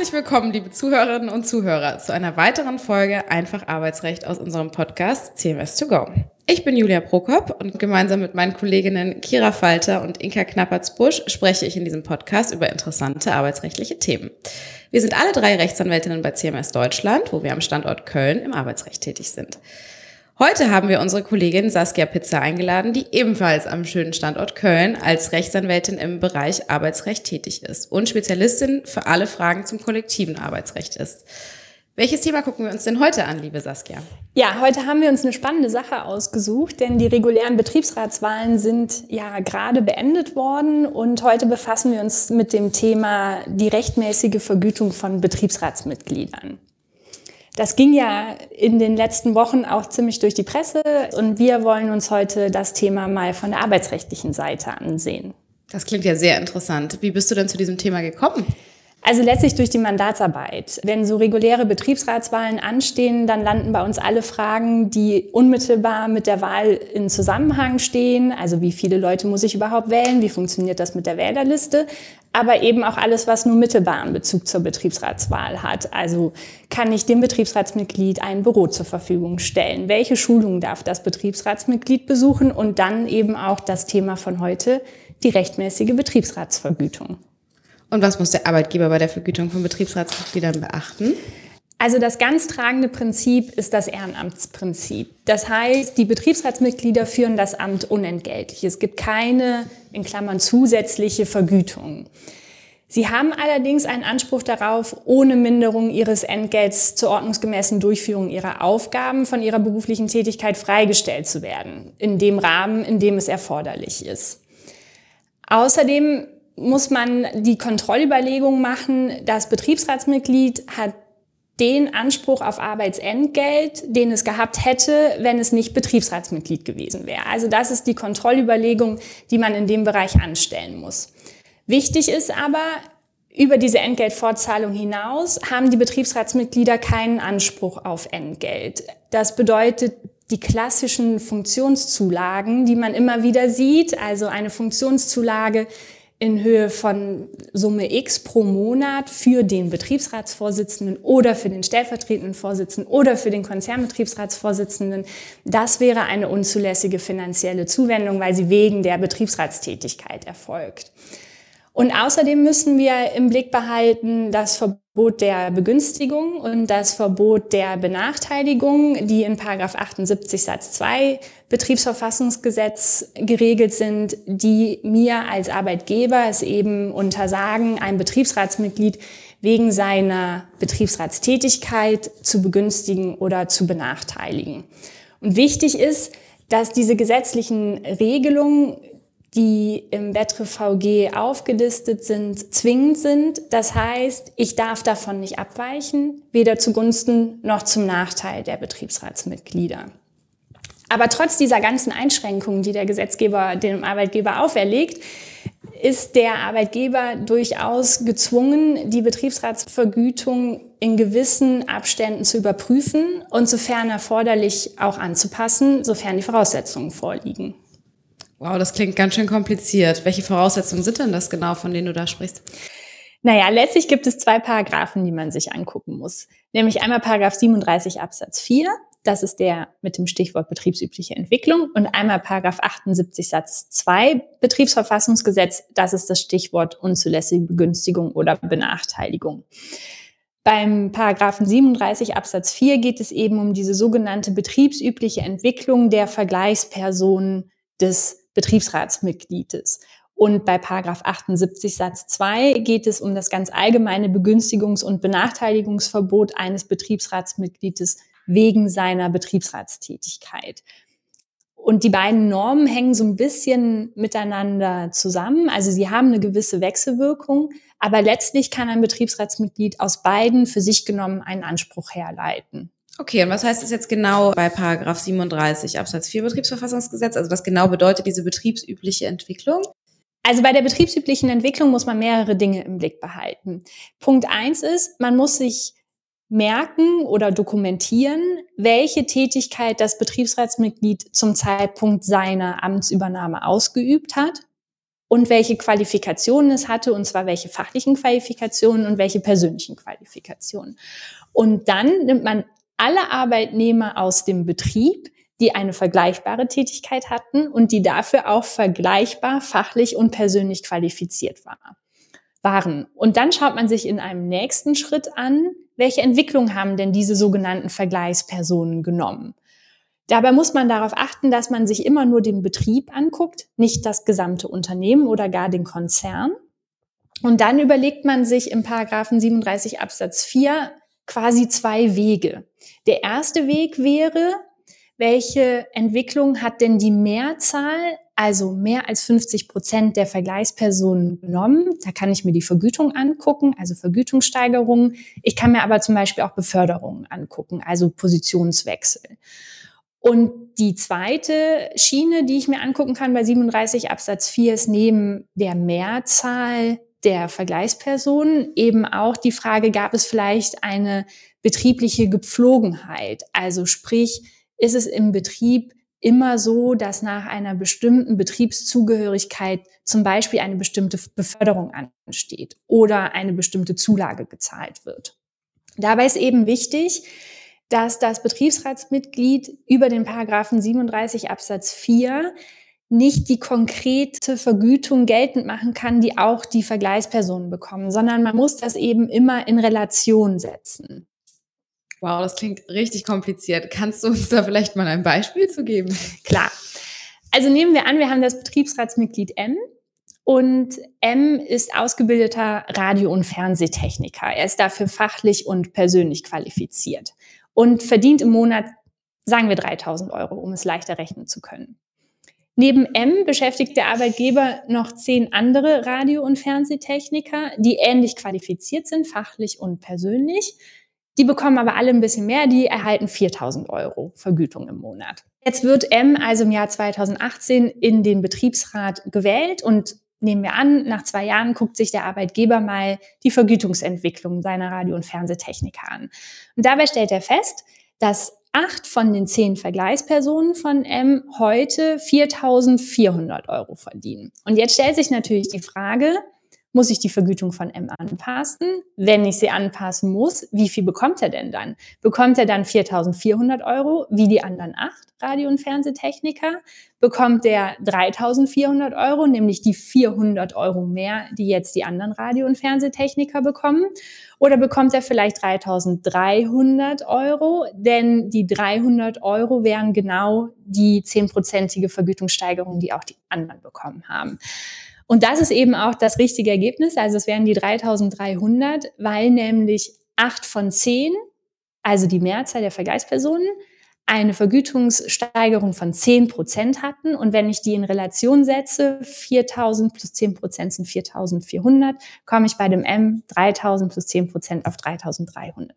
Herzlich willkommen, liebe Zuhörerinnen und Zuhörer, zu einer weiteren Folge Einfach Arbeitsrecht aus unserem Podcast CMS 2 go. Ich bin Julia Prokop und gemeinsam mit meinen Kolleginnen Kira Falter und Inka Knappertz-Busch spreche ich in diesem Podcast über interessante arbeitsrechtliche Themen. Wir sind alle drei Rechtsanwältinnen bei CMS Deutschland, wo wir am Standort Köln im Arbeitsrecht tätig sind. Heute haben wir unsere Kollegin Saskia Pizza eingeladen, die ebenfalls am schönen Standort Köln als Rechtsanwältin im Bereich Arbeitsrecht tätig ist und Spezialistin für alle Fragen zum kollektiven Arbeitsrecht ist. Welches Thema gucken wir uns denn heute an, liebe Saskia? Ja, heute haben wir uns eine spannende Sache ausgesucht, denn die regulären Betriebsratswahlen sind ja gerade beendet worden und heute befassen wir uns mit dem Thema die rechtmäßige Vergütung von Betriebsratsmitgliedern. Das ging ja in den letzten Wochen auch ziemlich durch die Presse und wir wollen uns heute das Thema mal von der arbeitsrechtlichen Seite ansehen. Das klingt ja sehr interessant. Wie bist du denn zu diesem Thema gekommen? Also letztlich durch die Mandatsarbeit. Wenn so reguläre Betriebsratswahlen anstehen, dann landen bei uns alle Fragen, die unmittelbar mit der Wahl in Zusammenhang stehen. Also wie viele Leute muss ich überhaupt wählen? Wie funktioniert das mit der Wählerliste? Aber eben auch alles, was nur mittelbaren Bezug zur Betriebsratswahl hat. Also kann ich dem Betriebsratsmitglied ein Büro zur Verfügung stellen? Welche Schulungen darf das Betriebsratsmitglied besuchen? Und dann eben auch das Thema von heute, die rechtmäßige Betriebsratsvergütung. Und was muss der Arbeitgeber bei der Vergütung von Betriebsratsmitgliedern beachten? Also das ganz tragende Prinzip ist das Ehrenamtsprinzip. Das heißt, die Betriebsratsmitglieder führen das Amt unentgeltlich. Es gibt keine, in Klammern, zusätzliche Vergütung. Sie haben allerdings einen Anspruch darauf, ohne Minderung ihres Entgelts zur ordnungsgemäßen Durchführung ihrer Aufgaben von ihrer beruflichen Tätigkeit freigestellt zu werden, in dem Rahmen, in dem es erforderlich ist. Außerdem muss man die Kontrollüberlegung machen, das Betriebsratsmitglied hat den Anspruch auf Arbeitsentgelt, den es gehabt hätte, wenn es nicht Betriebsratsmitglied gewesen wäre. Also das ist die Kontrollüberlegung, die man in dem Bereich anstellen muss. Wichtig ist aber, über diese Entgeltfortzahlung hinaus haben die Betriebsratsmitglieder keinen Anspruch auf Entgelt. Das bedeutet, die klassischen Funktionszulagen, die man immer wieder sieht, also eine Funktionszulage in Höhe von Summe X pro Monat für den Betriebsratsvorsitzenden oder für den stellvertretenden Vorsitzenden oder für den Konzernbetriebsratsvorsitzenden. Das wäre eine unzulässige finanzielle Zuwendung, weil sie wegen der Betriebsratstätigkeit erfolgt. Und außerdem müssen wir im Blick behalten das Verbot der Begünstigung und das Verbot der Benachteiligung, die in 78 Satz 2 Betriebsverfassungsgesetz geregelt sind, die mir als Arbeitgeber es eben untersagen, ein Betriebsratsmitglied wegen seiner Betriebsratstätigkeit zu begünstigen oder zu benachteiligen. Und wichtig ist, dass diese gesetzlichen Regelungen die im VG aufgelistet sind, zwingend sind. Das heißt, ich darf davon nicht abweichen, weder zugunsten noch zum Nachteil der Betriebsratsmitglieder. Aber trotz dieser ganzen Einschränkungen, die der Gesetzgeber dem Arbeitgeber auferlegt, ist der Arbeitgeber durchaus gezwungen, die Betriebsratsvergütung in gewissen Abständen zu überprüfen und sofern erforderlich auch anzupassen, sofern die Voraussetzungen vorliegen. Wow, das klingt ganz schön kompliziert. Welche Voraussetzungen sind denn das genau, von denen du da sprichst? Naja, letztlich gibt es zwei Paragraphen, die man sich angucken muss. Nämlich einmal Paragraph 37 Absatz 4. Das ist der mit dem Stichwort betriebsübliche Entwicklung. Und einmal Paragraph 78 Satz 2 Betriebsverfassungsgesetz. Das ist das Stichwort unzulässige Begünstigung oder Benachteiligung. Beim Paragraphen 37 Absatz 4 geht es eben um diese sogenannte betriebsübliche Entwicklung der Vergleichspersonen des Betriebsratsmitgliedes. Und bei Paragraph 78 Satz 2 geht es um das ganz allgemeine Begünstigungs- und Benachteiligungsverbot eines Betriebsratsmitgliedes wegen seiner Betriebsratstätigkeit. Und die beiden Normen hängen so ein bisschen miteinander zusammen. Also sie haben eine gewisse Wechselwirkung, aber letztlich kann ein Betriebsratsmitglied aus beiden für sich genommen einen Anspruch herleiten. Okay, und was heißt das jetzt genau bei Paragraph 37 Absatz 4 Betriebsverfassungsgesetz? Also was genau bedeutet diese betriebsübliche Entwicklung? Also bei der betriebsüblichen Entwicklung muss man mehrere Dinge im Blick behalten. Punkt eins ist, man muss sich merken oder dokumentieren, welche Tätigkeit das Betriebsratsmitglied zum Zeitpunkt seiner Amtsübernahme ausgeübt hat. und welche Qualifikationen es hatte, und zwar welche fachlichen Qualifikationen und welche persönlichen Qualifikationen. Und dann nimmt man alle Arbeitnehmer aus dem Betrieb, die eine vergleichbare Tätigkeit hatten und die dafür auch vergleichbar fachlich und persönlich qualifiziert waren. Und dann schaut man sich in einem nächsten Schritt an, welche Entwicklung haben denn diese sogenannten Vergleichspersonen genommen. Dabei muss man darauf achten, dass man sich immer nur den Betrieb anguckt, nicht das gesamte Unternehmen oder gar den Konzern. Und dann überlegt man sich im Paragraphen 37 Absatz 4 quasi zwei Wege. Der erste Weg wäre, welche Entwicklung hat denn die Mehrzahl, also mehr als 50 Prozent der Vergleichspersonen genommen? Da kann ich mir die Vergütung angucken, also Vergütungssteigerungen. Ich kann mir aber zum Beispiel auch Beförderungen angucken, also Positionswechsel. Und die zweite Schiene, die ich mir angucken kann bei 37 Absatz 4 ist neben der Mehrzahl der Vergleichspersonen eben auch die Frage, gab es vielleicht eine betriebliche Gepflogenheit? Also sprich, ist es im Betrieb immer so, dass nach einer bestimmten Betriebszugehörigkeit zum Beispiel eine bestimmte Beförderung ansteht oder eine bestimmte Zulage gezahlt wird. Dabei ist eben wichtig, dass das Betriebsratsmitglied über den Paragraphen 37 Absatz 4 nicht die konkrete Vergütung geltend machen kann, die auch die Vergleichspersonen bekommen, sondern man muss das eben immer in Relation setzen. Wow, das klingt richtig kompliziert. Kannst du uns da vielleicht mal ein Beispiel zu geben? Klar. Also nehmen wir an, wir haben das Betriebsratsmitglied M und M ist ausgebildeter Radio- und Fernsehtechniker. Er ist dafür fachlich und persönlich qualifiziert und verdient im Monat, sagen wir 3000 Euro, um es leichter rechnen zu können. Neben M beschäftigt der Arbeitgeber noch zehn andere Radio- und Fernsehtechniker, die ähnlich qualifiziert sind, fachlich und persönlich. Die bekommen aber alle ein bisschen mehr, die erhalten 4000 Euro Vergütung im Monat. Jetzt wird M also im Jahr 2018 in den Betriebsrat gewählt und nehmen wir an, nach zwei Jahren guckt sich der Arbeitgeber mal die Vergütungsentwicklung seiner Radio- und Fernsehtechniker an. Und dabei stellt er fest, dass acht von den zehn Vergleichspersonen von M heute 4.400 Euro verdienen. Und jetzt stellt sich natürlich die Frage, muss ich die Vergütung von M anpassen? Wenn ich sie anpassen muss, wie viel bekommt er denn dann? Bekommt er dann 4.400 Euro, wie die anderen acht Radio- und Fernsehtechniker? Bekommt er 3.400 Euro, nämlich die 400 Euro mehr, die jetzt die anderen Radio- und Fernsehtechniker bekommen? Oder bekommt er vielleicht 3.300 Euro? Denn die 300 Euro wären genau die zehnprozentige Vergütungssteigerung, die auch die anderen bekommen haben. Und das ist eben auch das richtige Ergebnis. Also es wären die 3300, weil nämlich acht von zehn, also die Mehrzahl der Vergleichspersonen, eine Vergütungssteigerung von 10 Prozent hatten. Und wenn ich die in Relation setze, 4000 plus 10 Prozent sind 4400, komme ich bei dem M 3000 plus 10 Prozent auf 3300.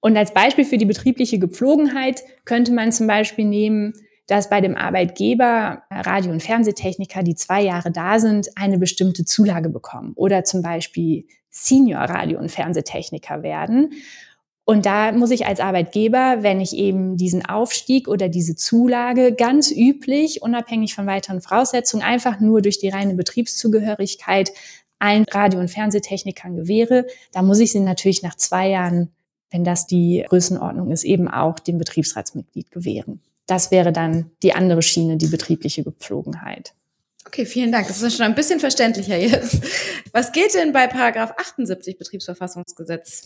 Und als Beispiel für die betriebliche Gepflogenheit könnte man zum Beispiel nehmen, dass bei dem Arbeitgeber Radio- und Fernsehtechniker, die zwei Jahre da sind, eine bestimmte Zulage bekommen oder zum Beispiel Senior Radio- und Fernsehtechniker werden. Und da muss ich als Arbeitgeber, wenn ich eben diesen Aufstieg oder diese Zulage ganz üblich, unabhängig von weiteren Voraussetzungen, einfach nur durch die reine Betriebszugehörigkeit allen Radio- und Fernsehtechnikern gewähre, da muss ich sie natürlich nach zwei Jahren, wenn das die Größenordnung ist, eben auch dem Betriebsratsmitglied gewähren. Das wäre dann die andere Schiene, die betriebliche Gepflogenheit. Okay, vielen Dank. Das ist schon ein bisschen verständlicher jetzt. Was geht denn bei Paragraph 78 Betriebsverfassungsgesetz?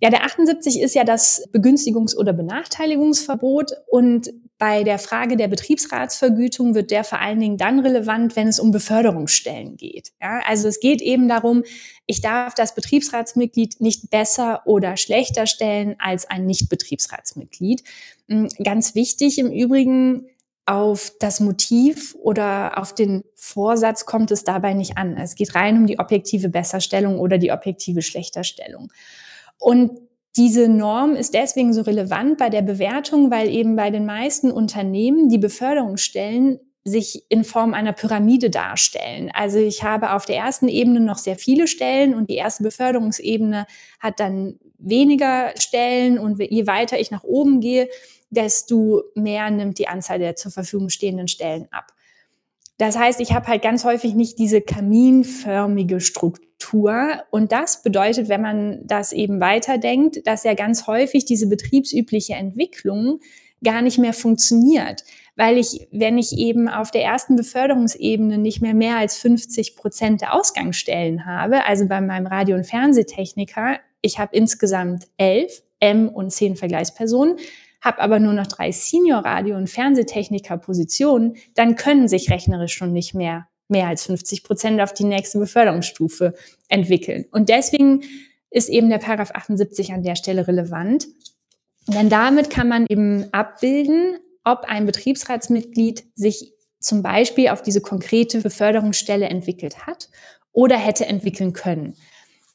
Ja, der 78 ist ja das Begünstigungs- oder Benachteiligungsverbot und bei der Frage der Betriebsratsvergütung wird der vor allen Dingen dann relevant, wenn es um Beförderungsstellen geht. Ja, also es geht eben darum, ich darf das Betriebsratsmitglied nicht besser oder schlechter stellen als ein Nicht-Betriebsratsmitglied. Hm, ganz wichtig im Übrigen, auf das Motiv oder auf den Vorsatz kommt es dabei nicht an. Es geht rein um die objektive Besserstellung oder die objektive Schlechterstellung. Und diese Norm ist deswegen so relevant bei der Bewertung, weil eben bei den meisten Unternehmen die Beförderungsstellen sich in Form einer Pyramide darstellen. Also ich habe auf der ersten Ebene noch sehr viele Stellen und die erste Beförderungsebene hat dann weniger Stellen und je weiter ich nach oben gehe, desto mehr nimmt die Anzahl der zur Verfügung stehenden Stellen ab. Das heißt, ich habe halt ganz häufig nicht diese kaminförmige Struktur. Und das bedeutet, wenn man das eben weiterdenkt, dass ja ganz häufig diese betriebsübliche Entwicklung gar nicht mehr funktioniert. Weil ich, wenn ich eben auf der ersten Beförderungsebene nicht mehr mehr als 50 Prozent der Ausgangsstellen habe, also bei meinem Radio- und Fernsehtechniker, ich habe insgesamt elf M- und zehn Vergleichspersonen, habe aber nur noch drei Senior-Radio- und Fernsehtechniker-Positionen, dann können sich rechnerisch schon nicht mehr mehr als 50 Prozent auf die nächste Beförderungsstufe entwickeln. Und deswegen ist eben der Paragraph 78 an der Stelle relevant. Denn damit kann man eben abbilden, ob ein Betriebsratsmitglied sich zum Beispiel auf diese konkrete Beförderungsstelle entwickelt hat oder hätte entwickeln können.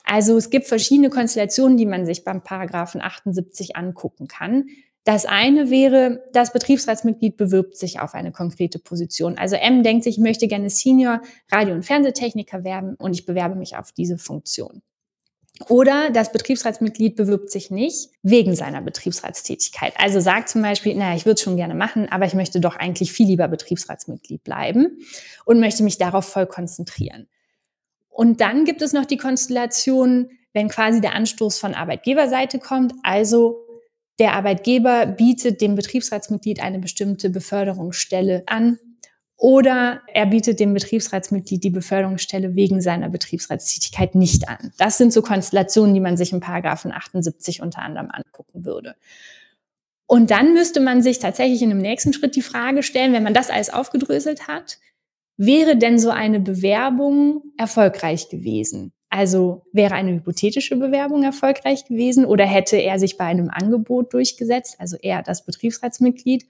Also es gibt verschiedene Konstellationen, die man sich beim Paragraphen 78 angucken kann. Das eine wäre, das Betriebsratsmitglied bewirbt sich auf eine konkrete Position. Also M denkt sich, ich möchte gerne Senior Radio- und Fernsehtechniker werden und ich bewerbe mich auf diese Funktion. Oder das Betriebsratsmitglied bewirbt sich nicht wegen seiner Betriebsratstätigkeit. Also sagt zum Beispiel, naja, ich würde es schon gerne machen, aber ich möchte doch eigentlich viel lieber Betriebsratsmitglied bleiben und möchte mich darauf voll konzentrieren. Und dann gibt es noch die Konstellation, wenn quasi der Anstoß von Arbeitgeberseite kommt, also der Arbeitgeber bietet dem Betriebsratsmitglied eine bestimmte Beförderungsstelle an oder er bietet dem Betriebsratsmitglied die Beförderungsstelle wegen seiner Betriebsratstätigkeit nicht an. Das sind so Konstellationen, die man sich im Paragraphen 78 unter anderem angucken würde. Und dann müsste man sich tatsächlich in einem nächsten Schritt die Frage stellen, wenn man das alles aufgedröselt hat, wäre denn so eine Bewerbung erfolgreich gewesen? Also wäre eine hypothetische Bewerbung erfolgreich gewesen oder hätte er sich bei einem Angebot durchgesetzt, also er das Betriebsratsmitglied.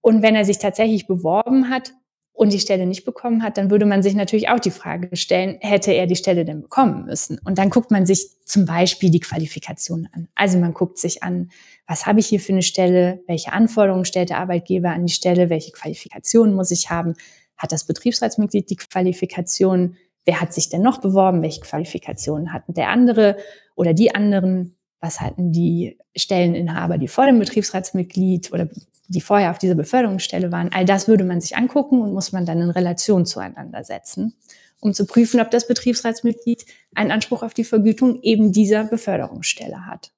Und wenn er sich tatsächlich beworben hat und die Stelle nicht bekommen hat, dann würde man sich natürlich auch die Frage stellen, hätte er die Stelle denn bekommen müssen? Und dann guckt man sich zum Beispiel die Qualifikation an. Also man guckt sich an, was habe ich hier für eine Stelle? Welche Anforderungen stellt der Arbeitgeber an die Stelle? Welche Qualifikationen muss ich haben? Hat das Betriebsratsmitglied die Qualifikation? Wer hat sich denn noch beworben, welche Qualifikationen hatten der andere oder die anderen, was hatten die Stelleninhaber, die vor dem Betriebsratsmitglied oder die vorher auf dieser Beförderungsstelle waren. All das würde man sich angucken und muss man dann in Relation zueinander setzen, um zu prüfen, ob das Betriebsratsmitglied einen Anspruch auf die Vergütung eben dieser Beförderungsstelle hat.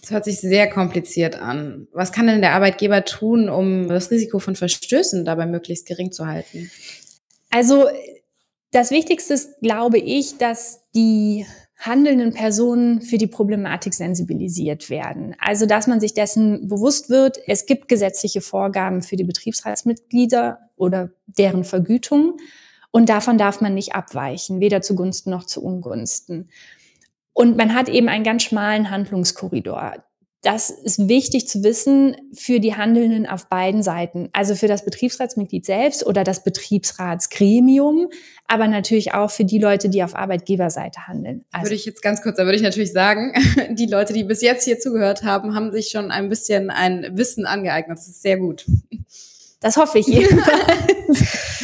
Das hört sich sehr kompliziert an. Was kann denn der Arbeitgeber tun, um das Risiko von Verstößen dabei möglichst gering zu halten? Also das Wichtigste ist, glaube ich, dass die handelnden Personen für die Problematik sensibilisiert werden. Also, dass man sich dessen bewusst wird, es gibt gesetzliche Vorgaben für die Betriebsratsmitglieder oder deren Vergütung und davon darf man nicht abweichen, weder zugunsten noch zu Ungunsten. Und man hat eben einen ganz schmalen Handlungskorridor das ist wichtig zu wissen für die Handelnden auf beiden Seiten. Also für das Betriebsratsmitglied selbst oder das Betriebsratsgremium, aber natürlich auch für die Leute, die auf Arbeitgeberseite handeln. Also würde ich jetzt ganz kurz, da würde ich natürlich sagen, die Leute, die bis jetzt hier zugehört haben, haben sich schon ein bisschen ein Wissen angeeignet. Das ist sehr gut. Das hoffe ich jedenfalls.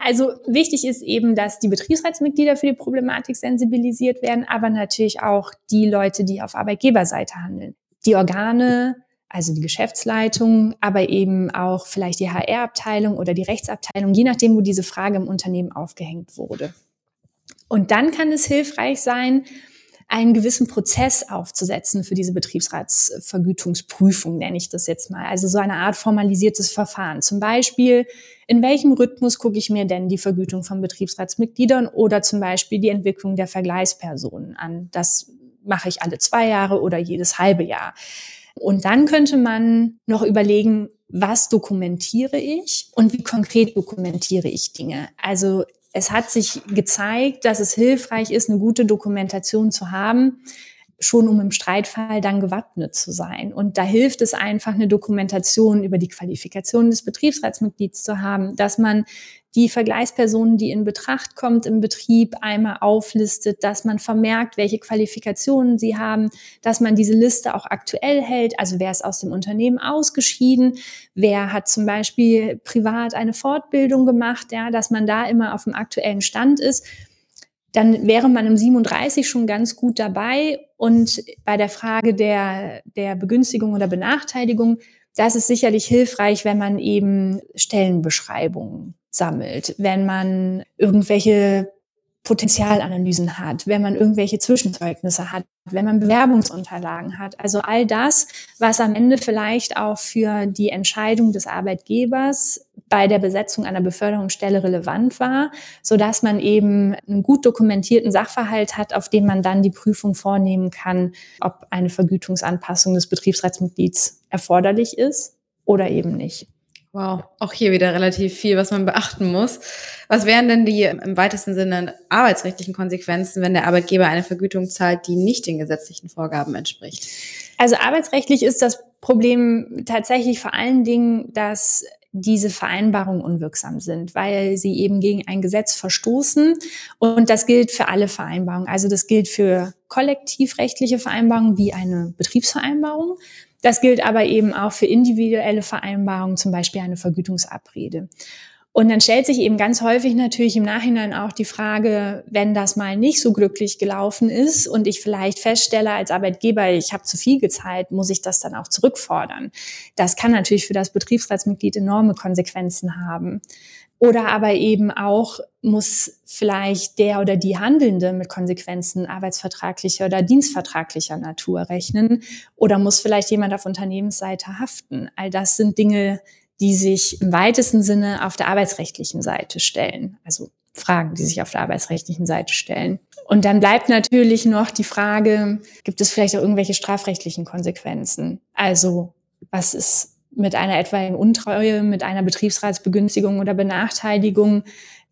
Also wichtig ist eben, dass die Betriebsratsmitglieder für die Problematik sensibilisiert werden, aber natürlich auch die Leute, die auf Arbeitgeberseite handeln die Organe, also die Geschäftsleitung, aber eben auch vielleicht die HR-Abteilung oder die Rechtsabteilung, je nachdem, wo diese Frage im Unternehmen aufgehängt wurde. Und dann kann es hilfreich sein, einen gewissen Prozess aufzusetzen für diese Betriebsratsvergütungsprüfung, nenne ich das jetzt mal. Also so eine Art formalisiertes Verfahren. Zum Beispiel, in welchem Rhythmus gucke ich mir denn die Vergütung von Betriebsratsmitgliedern oder zum Beispiel die Entwicklung der Vergleichspersonen an? Das mache ich alle zwei Jahre oder jedes halbe Jahr. Und dann könnte man noch überlegen, was dokumentiere ich und wie konkret dokumentiere ich Dinge. Also es hat sich gezeigt, dass es hilfreich ist, eine gute Dokumentation zu haben, schon um im Streitfall dann gewappnet zu sein. Und da hilft es einfach, eine Dokumentation über die Qualifikation des Betriebsratsmitglieds zu haben, dass man die Vergleichspersonen, die in Betracht kommt im Betrieb, einmal auflistet, dass man vermerkt, welche Qualifikationen sie haben, dass man diese Liste auch aktuell hält, also wer ist aus dem Unternehmen ausgeschieden, wer hat zum Beispiel privat eine Fortbildung gemacht, ja, dass man da immer auf dem aktuellen Stand ist dann wäre man im 37 schon ganz gut dabei. Und bei der Frage der, der Begünstigung oder Benachteiligung, das ist sicherlich hilfreich, wenn man eben Stellenbeschreibungen sammelt, wenn man irgendwelche Potenzialanalysen hat, wenn man irgendwelche Zwischenzeugnisse hat, wenn man Bewerbungsunterlagen hat. Also all das, was am Ende vielleicht auch für die Entscheidung des Arbeitgebers bei der Besetzung einer Beförderungsstelle relevant war, so dass man eben einen gut dokumentierten Sachverhalt hat, auf dem man dann die Prüfung vornehmen kann, ob eine Vergütungsanpassung des Betriebsratsmitglieds erforderlich ist oder eben nicht. Wow, auch hier wieder relativ viel, was man beachten muss. Was wären denn die im weitesten Sinne arbeitsrechtlichen Konsequenzen, wenn der Arbeitgeber eine Vergütung zahlt, die nicht den gesetzlichen Vorgaben entspricht? Also arbeitsrechtlich ist das Problem tatsächlich vor allen Dingen, dass diese Vereinbarungen unwirksam sind, weil sie eben gegen ein Gesetz verstoßen. Und das gilt für alle Vereinbarungen. Also das gilt für kollektivrechtliche Vereinbarungen wie eine Betriebsvereinbarung. Das gilt aber eben auch für individuelle Vereinbarungen, zum Beispiel eine Vergütungsabrede. Und dann stellt sich eben ganz häufig natürlich im Nachhinein auch die Frage, wenn das mal nicht so glücklich gelaufen ist und ich vielleicht feststelle als Arbeitgeber, ich habe zu viel gezahlt, muss ich das dann auch zurückfordern. Das kann natürlich für das Betriebsratsmitglied enorme Konsequenzen haben. Oder aber eben auch muss vielleicht der oder die Handelnde mit Konsequenzen arbeitsvertraglicher oder dienstvertraglicher Natur rechnen oder muss vielleicht jemand auf Unternehmensseite haften. All das sind Dinge, die sich im weitesten Sinne auf der arbeitsrechtlichen Seite stellen. Also Fragen, die sich auf der arbeitsrechtlichen Seite stellen. Und dann bleibt natürlich noch die Frage, gibt es vielleicht auch irgendwelche strafrechtlichen Konsequenzen? Also was ist mit einer etwaigen Untreue, mit einer Betriebsratsbegünstigung oder Benachteiligung.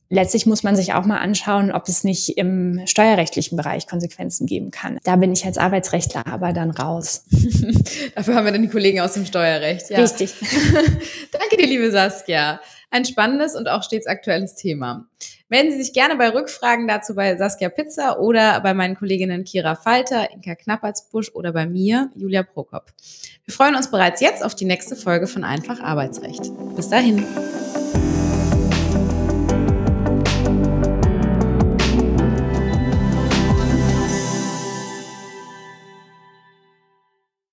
Letztlich muss man sich auch mal anschauen, ob es nicht im steuerrechtlichen Bereich Konsequenzen geben kann. Da bin ich als Arbeitsrechtler aber dann raus. Dafür haben wir dann die Kollegen aus dem Steuerrecht. Ja. Richtig. Danke dir, liebe Saskia. Ein spannendes und auch stets aktuelles Thema. Melden Sie sich gerne bei Rückfragen dazu bei Saskia Pizza oder bei meinen Kolleginnen Kira Falter, Inka Knappertsbusch oder bei mir, Julia Prokop. Wir freuen uns bereits jetzt auf die nächste Folge von Einfach Arbeitsrecht. Bis dahin.